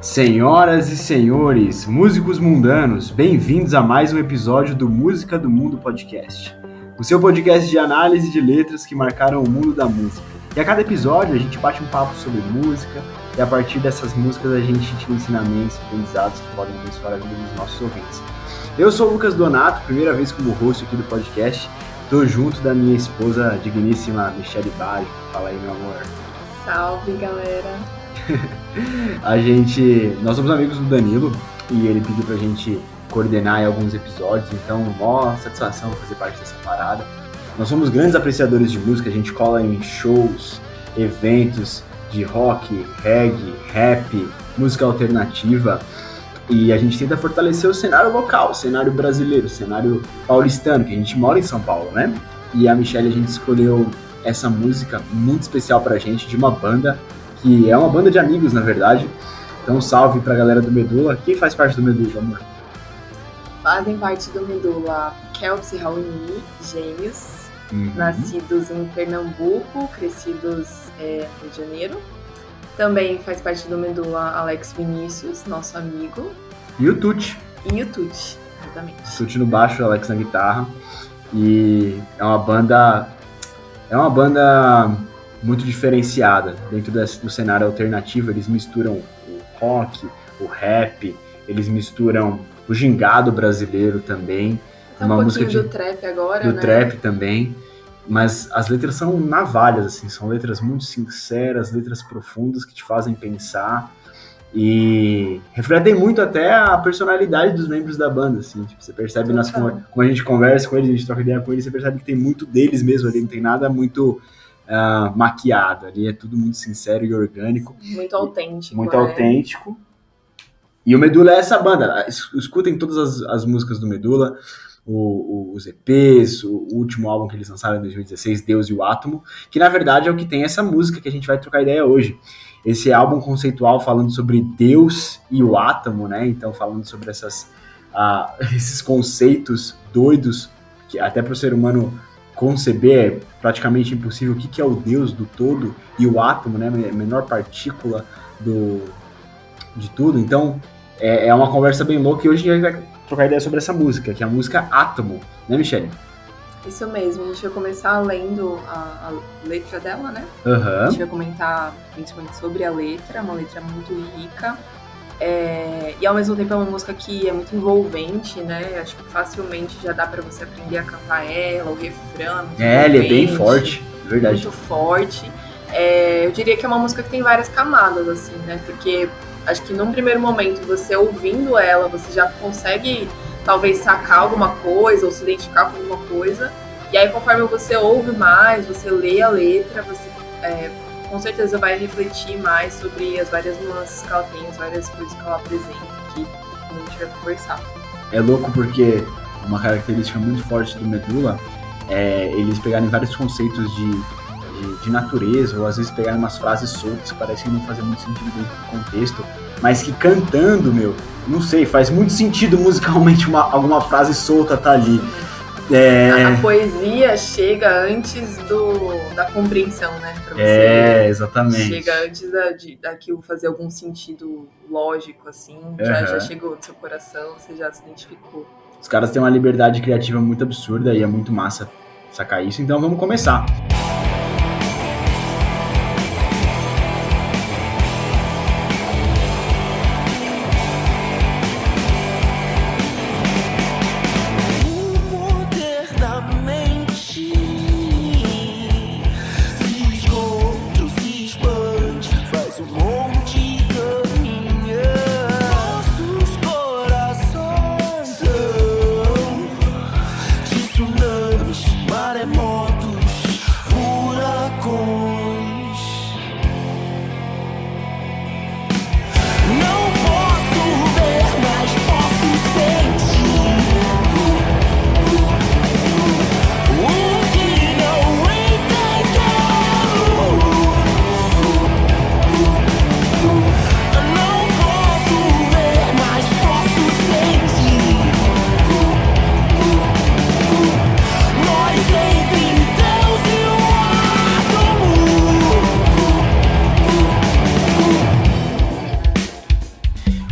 Senhoras e senhores, músicos mundanos, bem-vindos a mais um episódio do Música do Mundo Podcast. O seu podcast de análise de letras que marcaram o mundo da música. E a cada episódio a gente bate um papo sobre música e a partir dessas músicas a gente tira ensinamentos, aprendizados que podem abençoar a vida dos nossos ouvintes. Eu sou o Lucas Donato, primeira vez como host aqui do podcast. Tô junto da minha esposa digníssima Michelle Baggio. Fala aí, meu amor. Salve, galera. a gente. Nós somos amigos do Danilo e ele pediu pra gente coordenar alguns episódios, então, mó satisfação fazer parte dessa parada. Nós somos grandes apreciadores de música, a gente cola em shows, eventos de rock, reggae, rap, música alternativa e a gente tenta fortalecer o cenário local, o cenário brasileiro, o cenário paulistano, que a gente mora em São Paulo, né? E a Michelle, a gente escolheu essa música muito especial pra gente, de uma banda que é uma banda de amigos, na verdade. Então, salve pra galera do Medula. Quem faz parte do Medula, amor? Fazem parte do Medula Kelps e Raoni, gêmeos, uhum. nascidos em Pernambuco, crescidos é, no Rio de Janeiro. Também faz parte do Medula Alex Vinícius, nosso amigo. E o Tuti. E o Tuti, exatamente. Tuti no baixo, Alex na guitarra. E é uma banda. É uma banda muito diferenciada dentro desse, do cenário alternativo. Eles misturam o rock, o rap, eles misturam o gingado brasileiro também. Tá uma um música de, do trap agora, do né? trap também. Mas as letras são navalhas, assim, são letras muito sinceras, letras profundas que te fazem pensar e refletem muito até a personalidade dos membros da banda, assim, tipo, você percebe nas, como a gente conversa com eles, a gente troca ideia com eles, você percebe que tem muito deles mesmo ali, não tem nada muito uh, maquiado. Ali é tudo muito sincero e orgânico. Muito autêntico. Muito né? autêntico. E o Medula é essa banda. Escutem todas as, as músicas do Medula, o, o, os EPs, o, o, último álbum que eles lançaram em 2016, Deus e o Átomo, que na verdade é o que tem essa música que a gente vai trocar ideia hoje. Esse álbum conceitual falando sobre Deus e o átomo, né? Então, falando sobre essas, uh, esses conceitos doidos que até para o ser humano conceber é praticamente impossível o que, que é o Deus do todo e o átomo, né, a menor partícula do, de tudo. Então, é, é uma conversa bem louca e hoje a gente vai trocar ideia sobre essa música, que é a música Átomo, né, Michelle? Isso mesmo, a gente vai começar lendo a, a letra dela, né? Uhum. A gente vai comentar principalmente sobre a letra, uma letra muito rica. É, e ao mesmo tempo é uma música que é muito envolvente, né? Acho que facilmente já dá para você aprender a cantar ela, o refrão. É, ele é bem forte, verdade. Muito forte. É, eu diria que é uma música que tem várias camadas, assim, né? Porque acho que num primeiro momento, você ouvindo ela, você já consegue talvez sacar alguma coisa ou se identificar com alguma coisa. E aí, conforme você ouve mais, você lê a letra, você é, com certeza vai refletir mais sobre as várias nuances que ela tem, as várias coisas que ela apresenta aqui, quando a gente vai conversar. É louco porque uma característica muito forte do Medula é eles pegarem vários conceitos de, de, de natureza, ou às vezes pegarem umas frases soltas que parecem não fazer muito sentido dentro do contexto, mas que cantando, meu, não sei, faz muito sentido musicalmente uma, alguma frase solta tá ali. É... A, a, poesia chega antes do, da compreensão, né? Pra você é, exatamente. Chega antes da, de, daquilo fazer algum sentido lógico, assim. Uhum. Já, já chegou no seu coração, você já se identificou. Os caras têm uma liberdade criativa muito absurda e é muito massa sacar isso. Então vamos começar. Música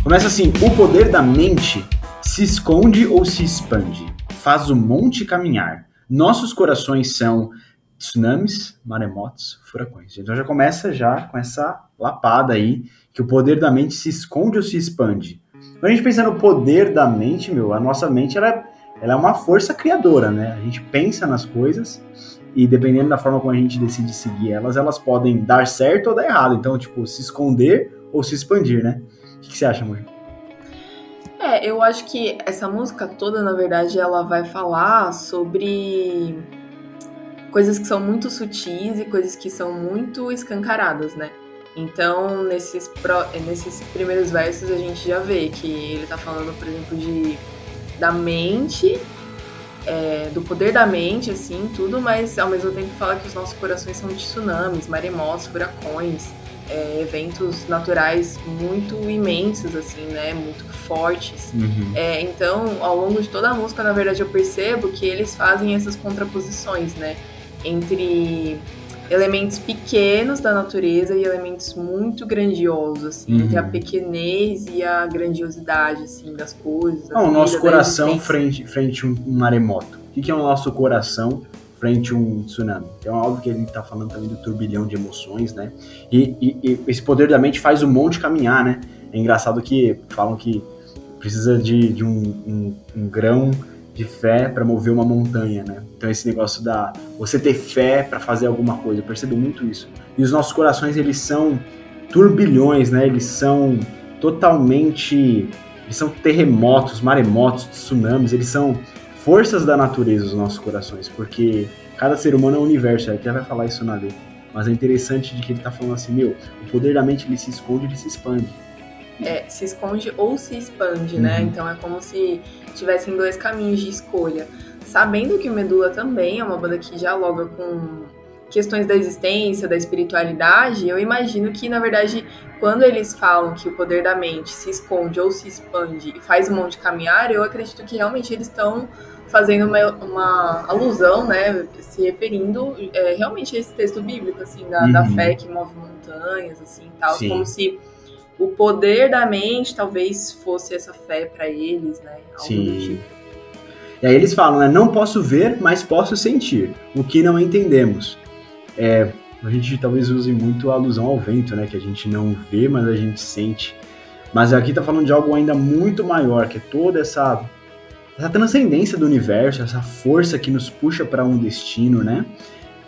Começa assim: o poder da mente se esconde ou se expande, faz o monte caminhar. Nossos corações são tsunamis, maremotos, furacões. Então já começa já com essa lapada aí, que o poder da mente se esconde ou se expande. Quando a gente pensa no poder da mente, meu, a nossa mente ela, é, ela é uma força criadora, né? A gente pensa nas coisas e dependendo da forma como a gente decide seguir elas, elas podem dar certo ou dar errado. Então, tipo, se esconder ou se expandir, né? O que, que você acha, amor? É, eu acho que essa música toda, na verdade, ela vai falar sobre coisas que são muito sutis e coisas que são muito escancaradas, né? Então, nesses, pro, nesses primeiros versos, a gente já vê que ele tá falando, por exemplo, de da mente, é, do poder da mente, assim, tudo, mas ao mesmo tempo fala que os nossos corações são tsunamis, maremotos, furacões, é, eventos naturais muito imensos, assim, né? Muito fortes. Uhum. É, então, ao longo de toda a música, na verdade, eu percebo que eles fazem essas contraposições, né? Entre elementos pequenos da natureza e elementos muito grandiosos, assim, uhum. entre a pequenez e a grandiosidade, assim, das coisas. Não, o nosso coração frente, frente a um maremoto. O que é o nosso coração frente a um tsunami. Então, é óbvio que ele está falando também do turbilhão de emoções, né? E, e, e, esse poder da mente faz o monte caminhar, né? É engraçado que falam que precisa de, de um, um, um grão de fé para mover uma montanha, né? Então esse negócio da você ter fé para fazer alguma coisa, eu percebo muito isso. E os nossos corações eles são turbilhões, né? Eles são totalmente, eles são terremotos, maremotos, tsunamis, eles são forças da natureza os nossos corações, porque cada ser humano é um universo, ele até vai falar isso na lei. Mas é interessante de que ele tá falando assim, meu, o poder da mente ele se esconde, ele se expande. É, se esconde ou se expande, né? uhum. né? Então é como se tivessem dois caminhos de escolha. Sabendo que o Medula também é uma banda que dialoga com questões da existência, da espiritualidade, eu imagino que, na verdade, quando eles falam que o poder da mente se esconde ou se expande e faz um monte de caminhar, eu acredito que realmente eles estão fazendo uma, uma, alusão, né, se referindo é, realmente a esse texto bíblico, assim, da, uhum. da fé que move montanhas, assim, tal, Sim. como se o poder da mente talvez fosse essa fé para eles, né? Algo Sim. Tipo. E aí eles falam, né? Não posso ver, mas posso sentir, o que não entendemos. É, a gente talvez use muito a alusão ao vento, né? Que a gente não vê, mas a gente sente. Mas aqui tá falando de algo ainda muito maior, que é toda essa, essa transcendência do universo, essa força que nos puxa para um destino, né?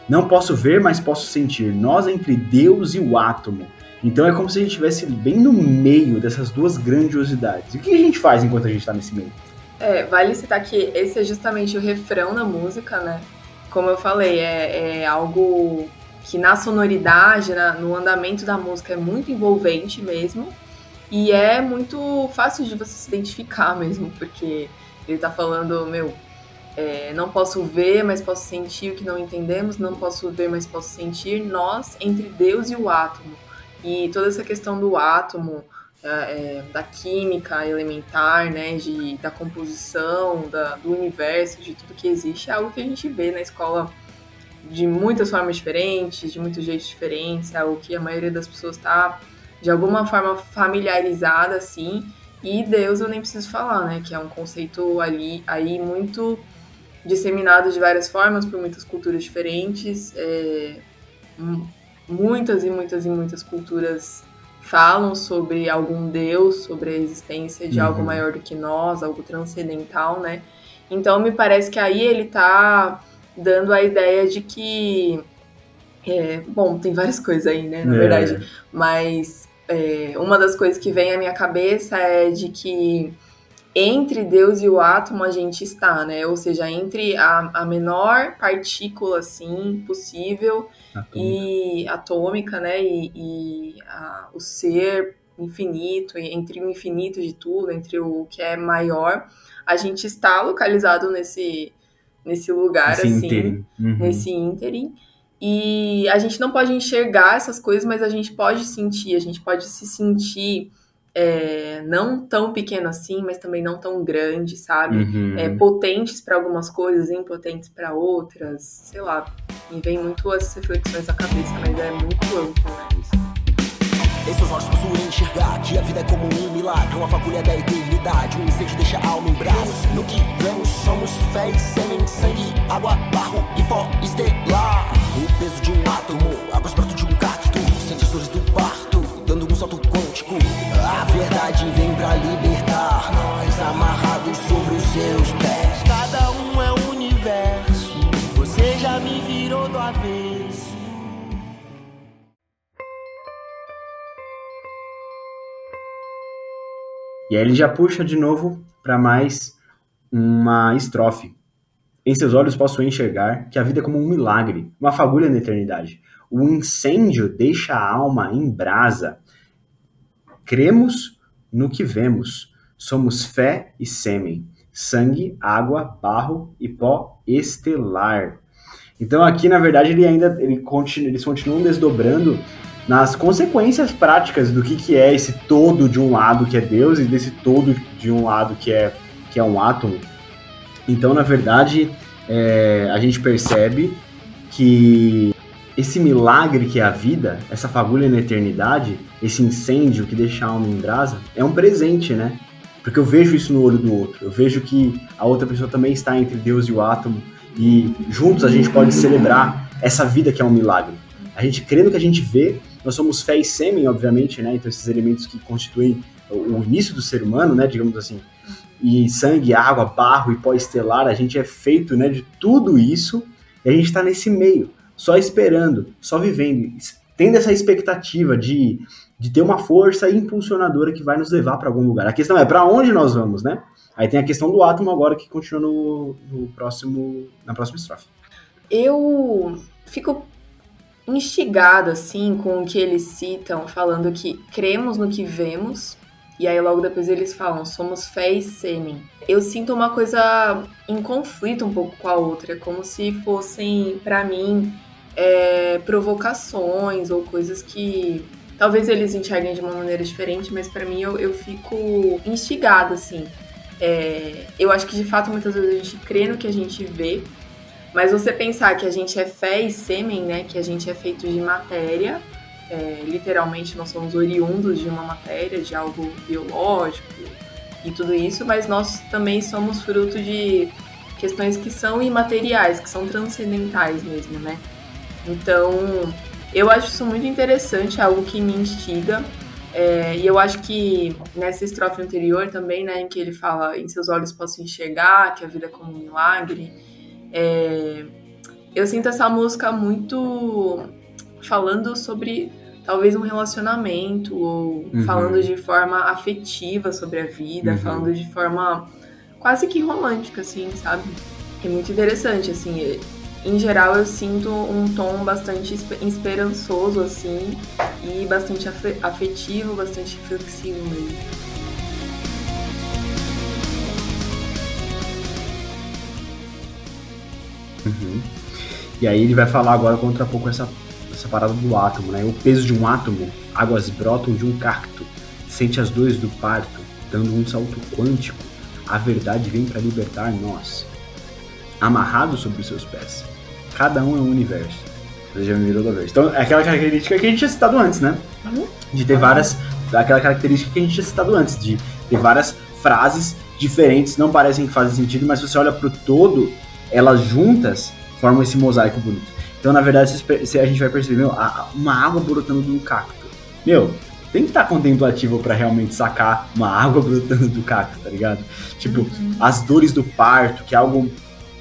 Não posso ver, mas posso sentir. Nós entre Deus e o átomo então é como se a gente estivesse bem no meio dessas duas grandiosidades. E o que a gente faz enquanto a gente está nesse meio? É, vale citar que esse é justamente o refrão da música, né? Como eu falei, é, é algo que na sonoridade, na, no andamento da música é muito envolvente mesmo. E é muito fácil de você se identificar mesmo, porque ele tá falando, meu, é, não posso ver, mas posso sentir o que não entendemos, não posso ver, mas posso sentir nós entre Deus e o átomo. E toda essa questão do átomo, é, é, da química elementar, né, de, da composição, da, do universo, de tudo que existe, é algo que a gente vê na escola de muitas formas diferentes, de muitos jeitos diferentes, é algo que a maioria das pessoas está de alguma forma familiarizada, assim, e Deus eu nem preciso falar, né, que é um conceito ali aí muito disseminado de várias formas por muitas culturas diferentes, é, muitas e muitas e muitas culturas falam sobre algum Deus, sobre a existência de uhum. algo maior do que nós, algo transcendental, né? Então me parece que aí ele tá dando a ideia de que. É, bom, tem várias coisas aí, né, na é. verdade. Mas é, uma das coisas que vem à minha cabeça é de que entre Deus e o átomo a gente está, né? Ou seja, entre a, a menor partícula, assim, possível atômica. e atômica, né? E, e a, o ser infinito, entre o infinito de tudo, entre o que é maior, a gente está localizado nesse, nesse lugar, Esse assim. Uhum. nesse ínterim. E a gente não pode enxergar essas coisas, mas a gente pode sentir, a gente pode se sentir é, não tão pequeno assim, mas também não tão grande, sabe? Uhum. É, potentes para algumas coisas, impotentes para outras, sei lá. Me vem muito as reflexões na cabeça, mas é muito amplo, né? Isso. Em seus olhos possuem enxergar que a vida é como um milagre, uma fagulha da eternidade. Um incêndio deixa a alma em brasa. No que vemos, somos fé e sêmen, sangue, água, barro e pó estelar. O peso de um átomo, águas brotam de um cacto. Sente as dores do parto, A verdade vem pra libertar nós, amarrados sobre os seus pés. Cada um é um universo, você já me virou do avesso. E aí ele já puxa de novo para mais uma estrofe. Em seus olhos posso enxergar que a vida é como um milagre, uma fagulha na eternidade. O incêndio deixa a alma em brasa. Cremos no que vemos. Somos fé e sêmen, sangue, água, barro e pó estelar. Então aqui, na verdade, ele ainda ele continua, eles continuam desdobrando nas consequências práticas do que, que é esse todo de um lado que é Deus e desse todo de um lado que é, que é um átomo. Então, na verdade, é, a gente percebe que esse milagre que é a vida, essa fagulha na eternidade, esse incêndio que deixa a alma em brasa, é um presente, né? Porque eu vejo isso no olho do outro. Eu vejo que a outra pessoa também está entre Deus e o átomo e juntos a gente pode celebrar essa vida que é um milagre. A gente crê no que a gente vê nós somos fé e sêmen, obviamente, né? Então esses elementos que constituem o início do ser humano, né? Digamos assim. E sangue, água, barro e pó estelar, a gente é feito, né? De tudo isso e a gente está nesse meio, só esperando, só vivendo, tendo essa expectativa de, de ter uma força impulsionadora que vai nos levar para algum lugar. A questão é para onde nós vamos, né? Aí tem a questão do átomo agora que continua no, no próximo, na próxima estrofe. Eu fico instigado assim com o que eles citam, falando que cremos no que vemos, e aí logo depois eles falam, somos fé e sêmen. Eu sinto uma coisa em conflito um pouco com a outra, como se fossem, para mim, é, provocações ou coisas que talvez eles enxerguem de uma maneira diferente, mas para mim eu, eu fico instigada, assim. É, eu acho que de fato muitas vezes a gente crê no que a gente vê, mas você pensar que a gente é fé e sêmen, né? Que a gente é feito de matéria, é, literalmente nós somos oriundos de uma matéria, de algo biológico e tudo isso, mas nós também somos fruto de questões que são imateriais, que são transcendentais mesmo, né? Então, eu acho isso muito interessante, é algo que me instiga. É, e eu acho que nessa estrofe anterior também, né, em que ele fala em seus olhos posso enxergar, que a vida é como um milagre, é, eu sinto essa música muito falando sobre talvez um relacionamento, ou uhum. falando de forma afetiva sobre a vida, uhum. falando de forma quase que romântica, assim, sabe? É muito interessante, assim. Em geral, eu sinto um tom bastante esperançoso, assim, e bastante afetivo, bastante reflexivo mesmo. Uhum. E aí ele vai falar agora contra pouco essa, essa parada do átomo, né? O peso de um átomo, águas brotam de um cacto, sente as dores do parto, dando um salto quântico, a verdade vem para libertar nós. Amarrado sobre os seus pés, cada um é um universo. Você já me virou. Então, é aquela característica que a gente tinha citado antes, né? Uhum. De ter várias. Aquela característica que a gente tinha citado antes, de ter várias frases diferentes, não parecem que fazem sentido, mas se você olha pro todo, elas juntas formam esse mosaico bonito. Então, na verdade, a gente vai perceber, meu, uma água brotando de um cacto. Meu, tem que estar tá contemplativo para realmente sacar uma água brotando do cacto, tá ligado? Tipo, uhum. as dores do parto, que é algo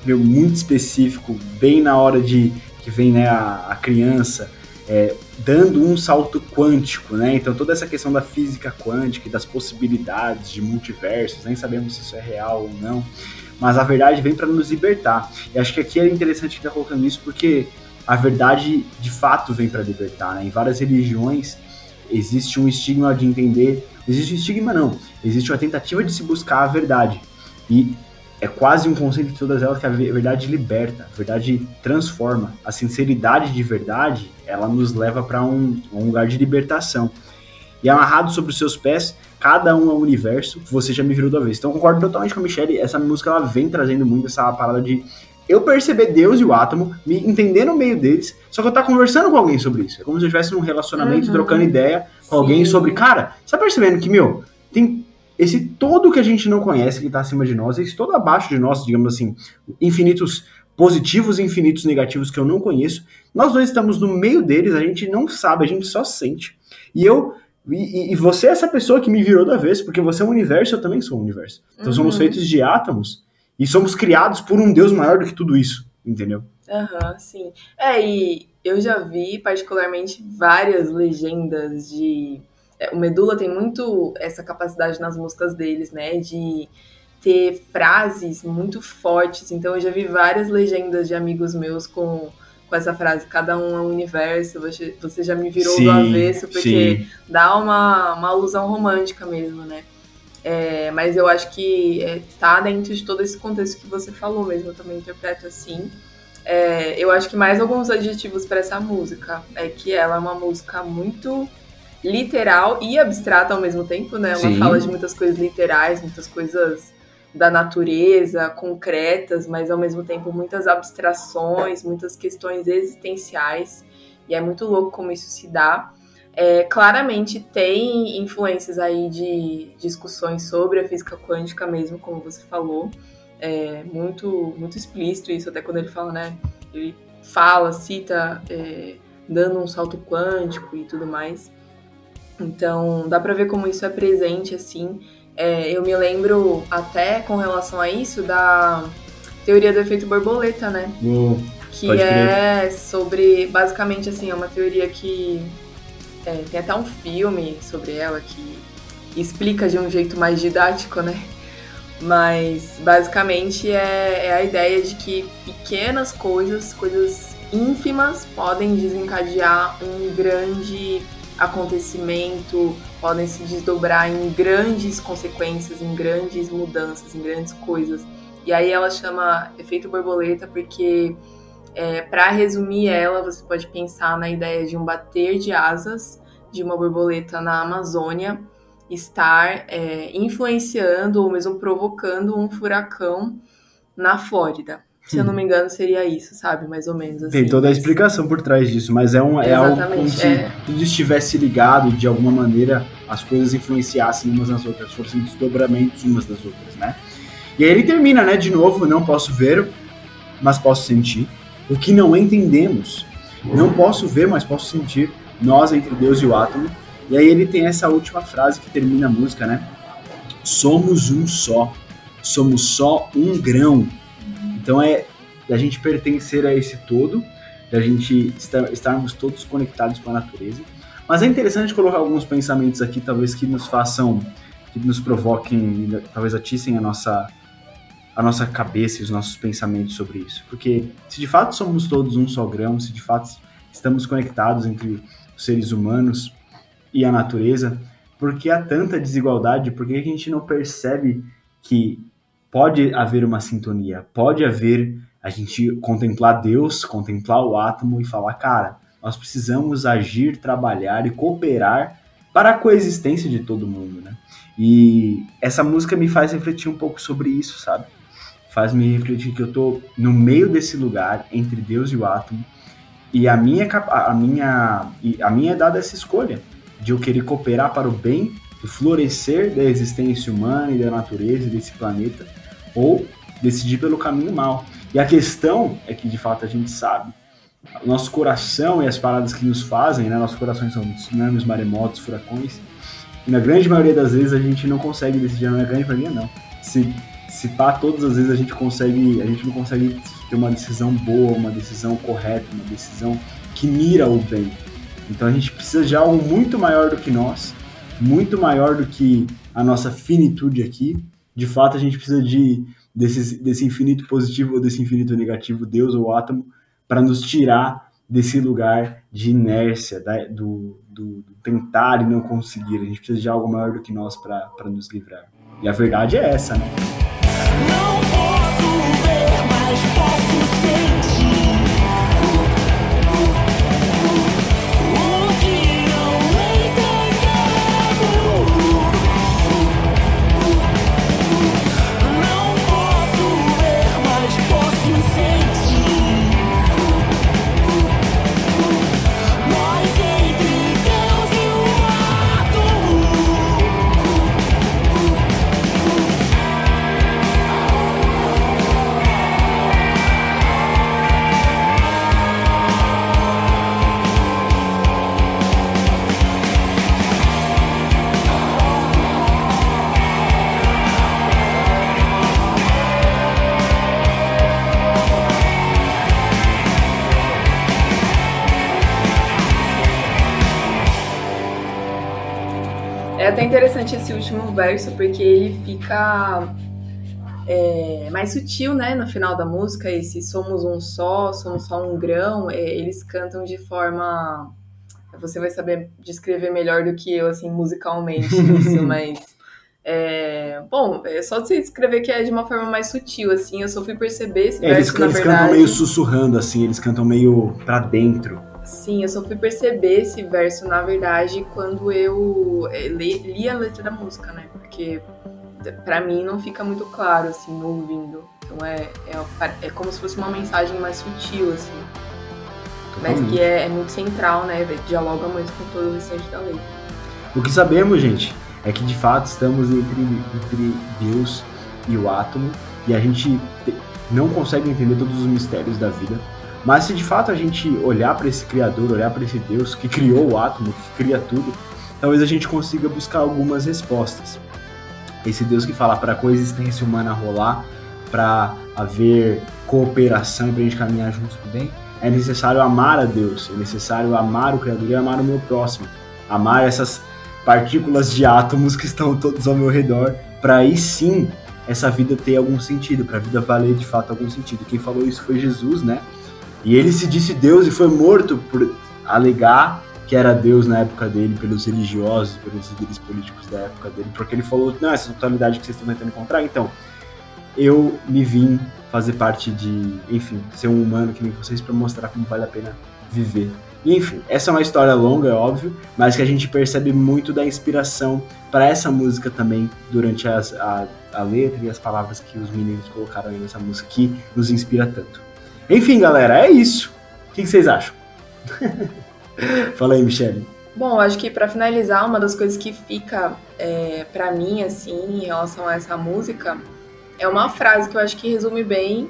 meu, muito específico, bem na hora de que vem né, a, a criança, é, dando um salto quântico, né? Então toda essa questão da física quântica e das possibilidades de multiversos, nem sabemos se isso é real ou não mas a verdade vem para nos libertar. E acho que aqui é interessante estar tá colocando isso porque a verdade de fato vem para libertar. Né? Em várias religiões existe um estigma de entender, existe um estigma não, existe uma tentativa de se buscar a verdade. E é quase um conceito de todas elas que a verdade liberta, a verdade transforma. A sinceridade de verdade, ela nos leva para um, um lugar de libertação. E amarrado sobre os seus pés, cada um é um universo, você já me virou da vez. Então eu concordo totalmente com a Michelle, essa música ela vem trazendo muito essa parada de eu perceber Deus e o átomo, me entender no meio deles, só que eu tá conversando com alguém sobre isso. É como se eu estivesse num relacionamento, Uhum. trocando ideia com alguém Sim. sobre, cara, você tá percebendo que, meu, tem esse todo que a gente não conhece, que tá acima de nós, esse todo abaixo de nós, digamos assim, infinitos positivos e infinitos negativos que eu não conheço. Nós dois estamos no meio deles, a gente não sabe, a gente só sente. E eu. E, e- você é essa pessoa que me virou da vez, porque você é um universo, eu também sou um universo. Então somos Uhum. feitos de átomos e somos criados por um Deus maior do que tudo isso, entendeu? Aham, sim. É, e eu já vi particularmente várias legendas de. O Medula tem muito essa capacidade nas músicas deles, né? De ter frases muito fortes. Então eu já vi várias legendas de amigos meus com, com essa frase, cada um é um universo, você, você já me virou do avesso, porque dá uma, uma alusão romântica mesmo, né? É, mas eu acho que é, tá dentro de todo esse contexto que você falou mesmo, eu também interpreto assim. É, eu acho que mais alguns adjetivos para essa música é que ela é uma música muito literal e abstrata ao mesmo tempo, né? Ela Sim. fala de muitas coisas literais, muitas coisas da natureza, concretas, mas ao mesmo tempo muitas abstrações, muitas questões existenciais. E é muito louco como isso se dá. É, claramente tem influências aí de discussões sobre a física quântica mesmo, como você falou. É muito, muito explícito isso, até quando ele fala, né? Ele fala, cita, é, dando um salto quântico e tudo mais. Então, dá pra ver como isso é presente, assim. É, eu me lembro até com relação a isso da teoria do efeito borboleta, né? Uou. que é sobre basicamente assim é uma teoria que é, tem até um filme sobre ela que explica de um jeito mais didático, né? Mas basicamente é, é a ideia de que pequenas coisas, coisas ínfimas, podem desencadear um grande acontecimento, podem se desdobrar em grandes consequências, em grandes mudanças, em grandes coisas. E aí ela chama efeito borboleta porque é, para resumir ela, você pode pensar na ideia de um bater de asas de uma borboleta na Amazônia estar é, influenciando ou mesmo provocando um furacão na Flórida. Se eu não me engano, seria isso, sabe? Mais ou menos assim. Tem toda a explicação por trás disso, mas é, um, é algo como se é. tudo estivesse ligado e de alguma maneira as coisas influenciassem umas nas outras, fossem desdobramentos umas das outras, né? E aí ele termina, né? De novo, não posso ver, mas posso sentir. O que não entendemos. Não posso ver, mas posso sentir. Nós entre Deus e o átomo. E aí ele tem essa última frase que termina a música, né? Somos um só. Somos só um grão. Então é da gente pertencer a esse todo, da gente estar, estarmos todos conectados com a natureza. Mas é interessante colocar alguns pensamentos aqui, talvez que nos façam, que nos provoquem, talvez atissem a nossa, a nossa cabeça e os nossos pensamentos sobre isso. Porque se de fato somos todos um só grão, se de fato estamos conectados entre os seres humanos e a natureza, por que há tanta desigualdade? Por que a gente não percebe que pode haver uma sintonia, pode haver a gente contemplar Deus, contemplar o átomo e falar, cara, nós precisamos agir, trabalhar e cooperar para a coexistência de todo mundo, né? E essa música me faz refletir um pouco sobre isso, sabe? Faz me refletir que eu tô no meio desse lugar entre Deus e o átomo e a minha a minha a minha é dada essa escolha de eu querer cooperar para o bem, do florescer da existência humana e da natureza desse planeta ou decidir pelo caminho mal. E a questão é que de fato a gente sabe, o nosso coração e as paradas que nos fazem, né? Nossos corações são tsunamis, maremotos, furacões. E na grande maioria das vezes a gente não consegue decidir, é grande maioria não. Se se pá, todas as vezes a gente consegue, a gente não consegue ter uma decisão boa, uma decisão correta, uma decisão que mira o bem. Então a gente precisa de algo muito maior do que nós, muito maior do que a nossa finitude aqui. De fato, a gente precisa de desse, desse infinito positivo ou desse infinito negativo, Deus ou átomo, para nos tirar desse lugar de inércia, da- do, do- do tentar e não conseguir. A gente precisa de algo maior do que nós para nos livrar. E a verdade é essa, né? Não interessante esse último verso, porque ele fica é, mais sutil, né? No final da música, esse somos um só, somos só um grão, é, eles cantam de forma. Você vai saber descrever melhor do que eu, assim, musicalmente, isso, mas. É, bom, é só você descrever que é de uma forma mais sutil, assim. Eu só fui perceber esse É, verso, eles, na eles verdade. cantam meio sussurrando, assim, eles cantam meio pra dentro. Sim, eu só fui perceber esse verso, na verdade, quando eu eh, li, li a letra da música, né? Porque pra mim não fica muito claro, assim, ouvindo. Então é, é, é como se fosse uma mensagem mais sutil, assim. Mas Totalmente. que é, é muito central, né? Dialoga muito com todo o restante da letra. O que sabemos, gente, é que de fato estamos entre, entre Deus e o átomo e a gente te- não consegue entender todos os mistérios da vida. Mas se de fato a gente olhar para esse Criador, olhar para esse Deus que criou o átomo, que cria tudo, talvez a gente consiga buscar algumas respostas. Esse Deus que fala para a coexistência humana rolar, para haver cooperação para a gente caminhar juntos pro bem, é necessário amar a Deus, é necessário amar o Criador e amar o meu próximo. Amar essas partículas de átomos que estão todos ao meu redor, para aí sim essa vida ter algum sentido, para a vida valer de fato algum sentido. Quem falou isso foi Jesus, né? E ele se disse Deus e foi morto por alegar que era Deus na época dele, pelos religiosos, pelos líderes políticos da época dele, porque ele falou: não, essa totalidade que vocês estão tentando encontrar, então, eu me vim fazer parte de, enfim, ser um humano que nem vocês para mostrar como vale a pena viver. E, enfim, essa é uma história longa, é óbvio, mas que a gente percebe muito da inspiração para essa música também durante as, a, a letra e as palavras que os meninos colocaram aí nessa música que nos inspira tanto. Enfim, galera, é isso. O que, vocês acham? Fala aí, Michele. Bom, acho que pra finalizar, uma das coisas que fica é, para mim, assim, em relação a essa música, é uma frase que eu acho que resume bem,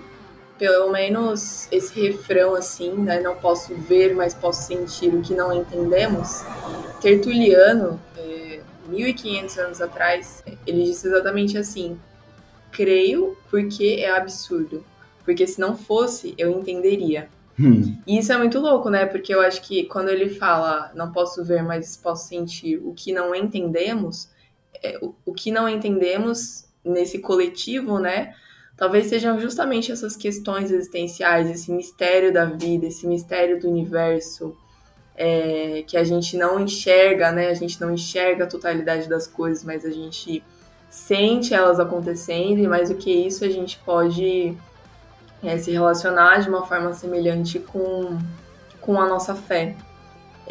pelo menos esse refrão, assim, né? Não posso ver, mas posso sentir o que não entendemos. Tertuliano, é, 1500 anos atrás, ele disse exatamente assim: creio porque é absurdo, porque se não fosse, eu entenderia. Hum, E isso é muito louco, né? Porque eu acho que quando ele fala não posso ver, mas posso sentir o que não entendemos, é, o, o que não entendemos nesse coletivo, né? Talvez sejam justamente essas questões existenciais, esse mistério da vida, esse mistério do universo, é, que a gente não enxerga, né? A gente não enxerga a totalidade das coisas, mas a gente sente elas acontecendo, e mais do que isso, a gente pode é, se relacionar de uma forma semelhante com, com a nossa fé.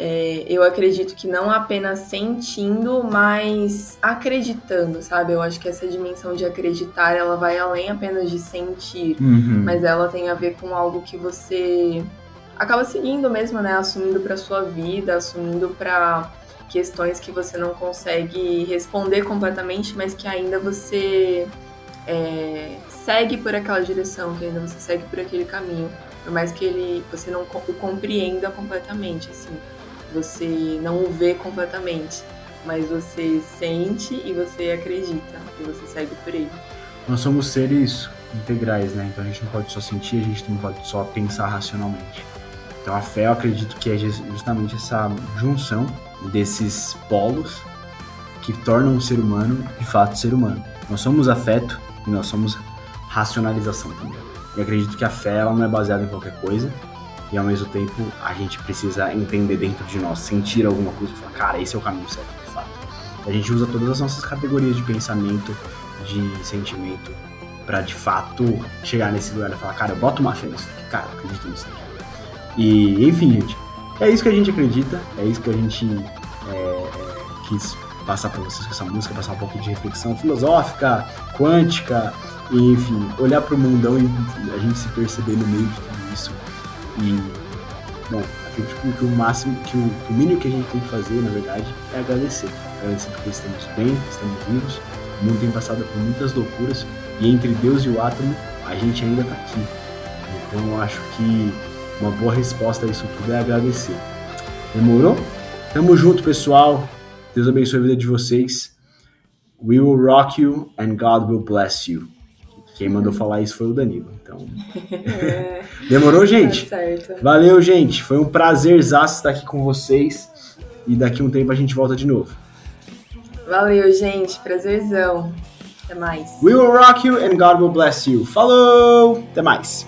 É, eu acredito que não apenas sentindo, mas acreditando, sabe? Eu acho que essa dimensão de acreditar, ela vai além apenas de sentir, uhum. mas ela tem a ver com algo que você acaba seguindo mesmo, né? Assumindo para sua vida, assumindo para questões que você não consegue responder completamente, mas que ainda você é, segue por aquela direção, que ainda você segue por aquele caminho, por mais que ele você não o compreenda completamente, assim, você não o vê completamente, mas você sente e você acredita e você segue por ele. Nós somos seres integrais, né? Então a gente não pode só sentir, a gente não pode só pensar racionalmente. Então a fé, eu acredito que é jus- justamente essa junção desses polos que tornam o ser humano, de fato, ser humano. Nós somos afeto e nós somos racionalização também. E acredito que a fé, ela não é baseada em qualquer coisa. E ao mesmo tempo, a gente precisa entender dentro de nós, sentir alguma coisa e falar, cara, esse é o caminho certo, de fato. A gente usa todas as nossas categorias de pensamento, de sentimento, pra de fato chegar nesse lugar e falar, cara, eu boto uma fé nisso aqui, cara, eu acredito nisso aqui. E, enfim, gente, é isso que a gente acredita, é isso que a gente é, quis passar pra vocês com essa música, passar um pouco de reflexão filosófica, quântica, e, enfim, olhar pro mundão e a gente se perceber no meio de tudo isso. E, bom, acredito que o máximo, que o, que o mínimo que a gente tem que fazer, na verdade, é agradecer. Agradecer porque estamos bem, estamos vivos, o mundo tem passado por muitas loucuras, e entre Deus e o átomo, a gente ainda tá aqui. Então eu acho que uma boa resposta a isso tudo é agradecer. Demorou? Tamo junto, pessoal. Deus abençoe a vida de vocês. We will rock you and God will bless you. Quem mandou falar isso foi o Danilo. Então, É, demorou, gente? Tá certo. Valeu, gente. Foi um prazer estar aqui com vocês. E daqui a um tempo a gente volta de novo. Valeu, gente. Prazerzão. Até mais. We will rock you and God will bless you. Falou! Até mais.